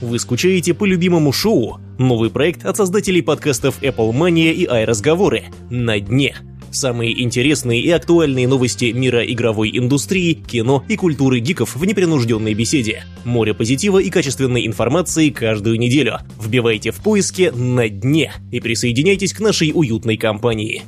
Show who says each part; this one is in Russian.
Speaker 1: Вы скучаете по любимому шоу? Новый проект от создателей подкастов Apple Mania и iRazговоры «На дне». Самые интересные и актуальные новости мира игровой индустрии, кино и культуры гиков в непринужденной беседе. Море позитива и качественной информации каждую неделю. Вбивайте в поиске «На дне» и присоединяйтесь к нашей уютной компании.